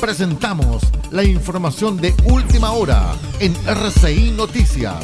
Presentamos la información de última hora en RCI Noticias.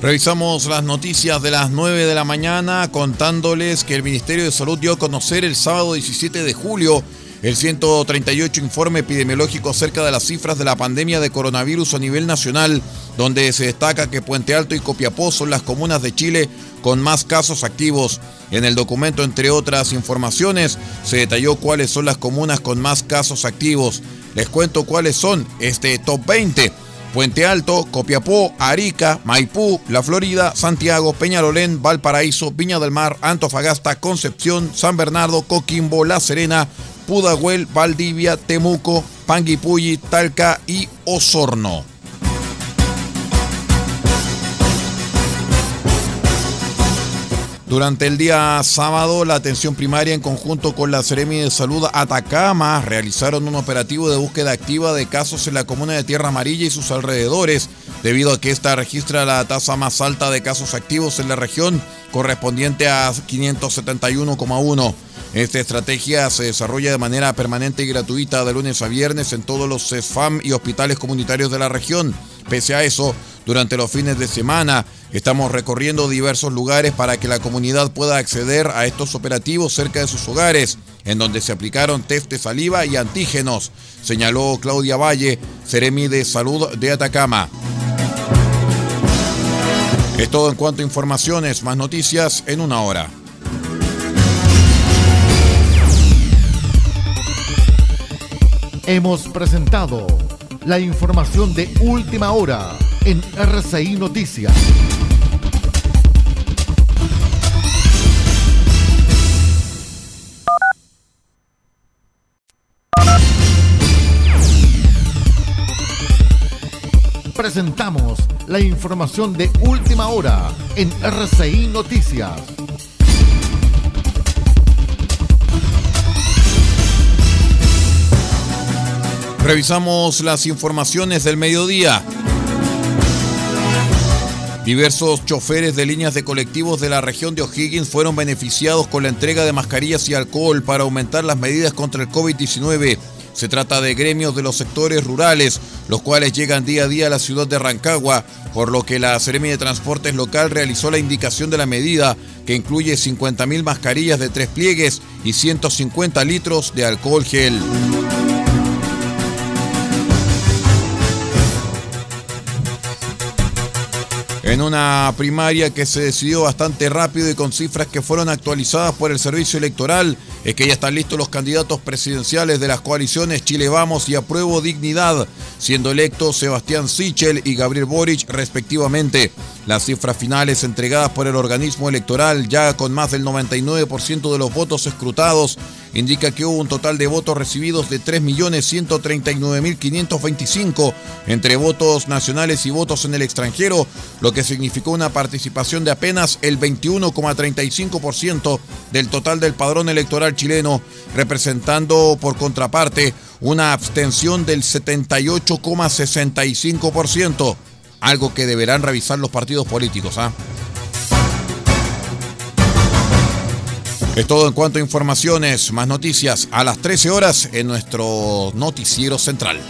Revisamos las noticias de las 9 de la mañana contándoles que el Ministerio de Salud dio a conocer el sábado 17 de julio el 138 informe epidemiológico acerca de las cifras de la pandemia de coronavirus a nivel nacional, donde se destaca que Puente Alto y Copiapó son las comunas de Chile con más casos activos. En el documento, entre otras informaciones, se detalló cuáles son las comunas con más casos activos. Les cuento cuáles son este top 20. Puente Alto, Copiapó, Arica, Maipú, La Florida, Santiago, Peñalolén, Valparaíso, Viña del Mar, Antofagasta, Concepción, San Bernardo, Coquimbo, La Serena, Pudahuel, Valdivia, Temuco, Panguipulli, Talca y Osorno. Durante el día sábado, la atención primaria en conjunto con la Seremi de Salud Atacama realizaron un operativo de búsqueda activa de casos en la comuna de Tierra Amarilla y sus alrededores, debido a que esta registra la tasa más alta de casos activos en la región, correspondiente a 571,1. Esta estrategia se desarrolla de manera permanente y gratuita de lunes a viernes en todos los CESFAM y hospitales comunitarios de la región. Pese a eso, durante los fines de semana estamos recorriendo diversos lugares para que la comunidad pueda acceder a estos operativos cerca de sus hogares, en donde se aplicaron test de saliva y antígenos, señaló Claudia Valle, Ceremi de Salud de Atacama. Es todo en cuanto a informaciones, más noticias en una hora. Hemos presentado la información de última hora en RCI Noticias. Presentamos la información de última hora en RCI Noticias. Revisamos las informaciones del mediodía. Diversos choferes de líneas de colectivos de la región de O'Higgins fueron beneficiados con la entrega de mascarillas y alcohol para aumentar las medidas contra el COVID-19. Se trata de gremios de los sectores rurales, los cuales llegan día a día a la ciudad de Rancagua, por lo que la Seremi de Transportes local realizó la indicación de la medida, que incluye 50.000 mascarillas de tres pliegues y 150 litros de alcohol gel. En una primaria que se decidió bastante rápido y con cifras que fueron actualizadas por el Servicio Electoral, es que ya están listos los candidatos presidenciales de las coaliciones Chile Vamos y Apruebo Dignidad, siendo electos Sebastián Sichel y Gabriel Boric respectivamente. Las cifras finales entregadas por el organismo electoral, ya con más del 99% de los votos escrutados, indica que hubo un total de votos recibidos de 3.139.525 entre votos nacionales y votos en el extranjero, lo que significó una participación de apenas el 21,35% del total del padrón electoral chileno, representando por contraparte una abstención del 78,65%, algo que deberán revisar los partidos políticos. ¿ah? Es todo en cuanto a informaciones, más noticias a las 13 horas en nuestro noticiero central.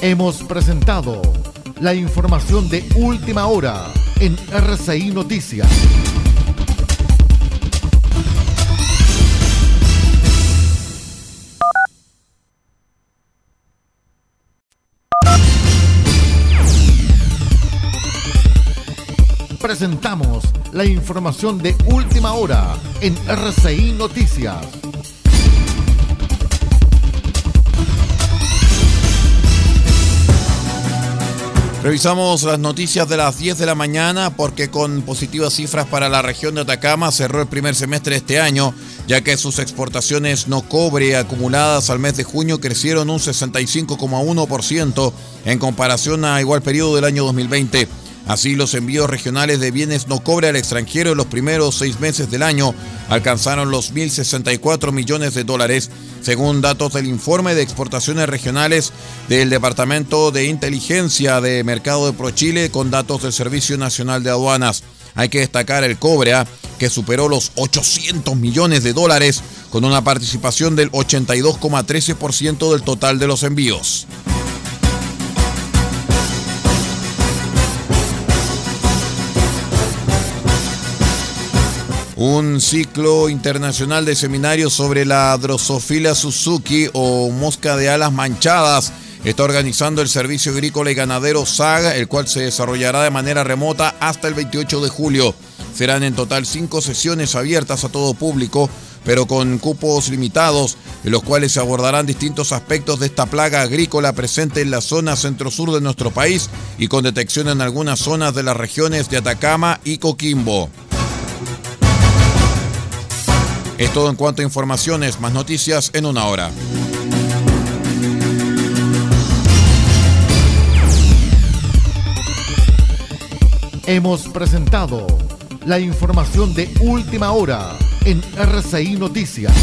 Hemos presentado la información de última hora en RCI Noticias. Presentamos la información de última hora en RCI Noticias. Revisamos las noticias de las 10 de la mañana porque con positivas cifras para la región de Atacama cerró el primer semestre de este año, ya que sus exportaciones no cobre acumuladas al mes de junio crecieron un 65,1% en comparación a igual periodo del año 2020. Así, los envíos regionales de bienes no cobre al extranjero en los primeros seis meses del año alcanzaron los 1.064 millones de dólares, según datos del informe de exportaciones regionales del Departamento de Inteligencia de Mercado de ProChile con datos del Servicio Nacional de Aduanas. Hay que destacar el cobre, ¿ah? que superó los 800 millones de dólares con una participación del 82,13% del total de los envíos. Un ciclo internacional de seminarios sobre la Drosophila Suzuki o mosca de alas manchadas está organizando el Servicio Agrícola y Ganadero SAG, el cual se desarrollará de manera remota hasta el 28 de julio. Serán en total cinco sesiones abiertas a todo público, pero con cupos limitados, en los cuales se abordarán distintos aspectos de esta plaga agrícola presente en la zona centro-sur de nuestro país y con detección en algunas zonas de las regiones de Atacama y Coquimbo. Es todo en cuanto a informaciones, más noticias en una hora. Hemos presentado la información de última hora en RCI Noticias.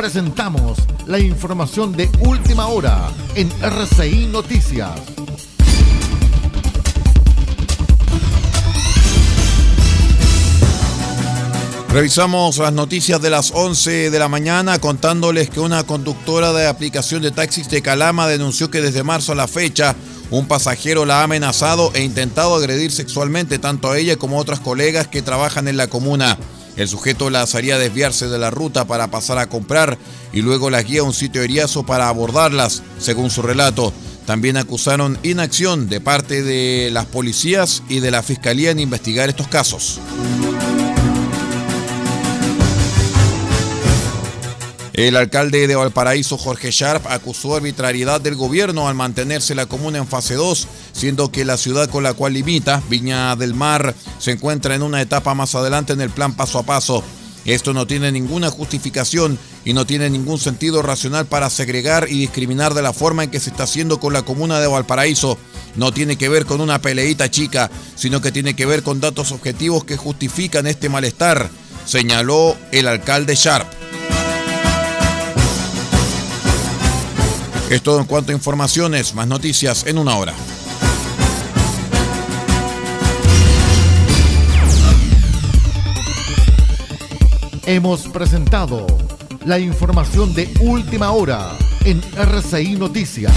Presentamos la información de última hora en RCI Noticias. Revisamos las noticias de las 11 de la mañana contándoles que una conductora de aplicación de taxis de Calama denunció que desde marzo a la fecha un pasajero la ha amenazado e intentado agredir sexualmente tanto a ella como a otras colegas que trabajan en la comuna. El sujeto las haría desviarse de la ruta para pasar a comprar y luego las guía a un sitio eriazo para abordarlas, según su relato. También acusaron inacción de parte de las policías y de la fiscalía en investigar estos casos. El alcalde de Valparaíso, Jorge Sharp, acusó arbitrariedad del gobierno al mantenerse la comuna en fase 2, siendo que la ciudad con la cual limita, Viña del Mar, se encuentra en una etapa más adelante en el plan paso a paso. Esto no tiene ninguna justificación y no tiene ningún sentido racional para segregar y discriminar de la forma en que se está haciendo con la comuna de Valparaíso. No tiene que ver con una peleita chica, sino que tiene que ver con datos objetivos que justifican este malestar, señaló el alcalde Sharp. Es todo en cuanto a informaciones, más noticias en una hora. Hemos presentado la información de última hora en RCI Noticias.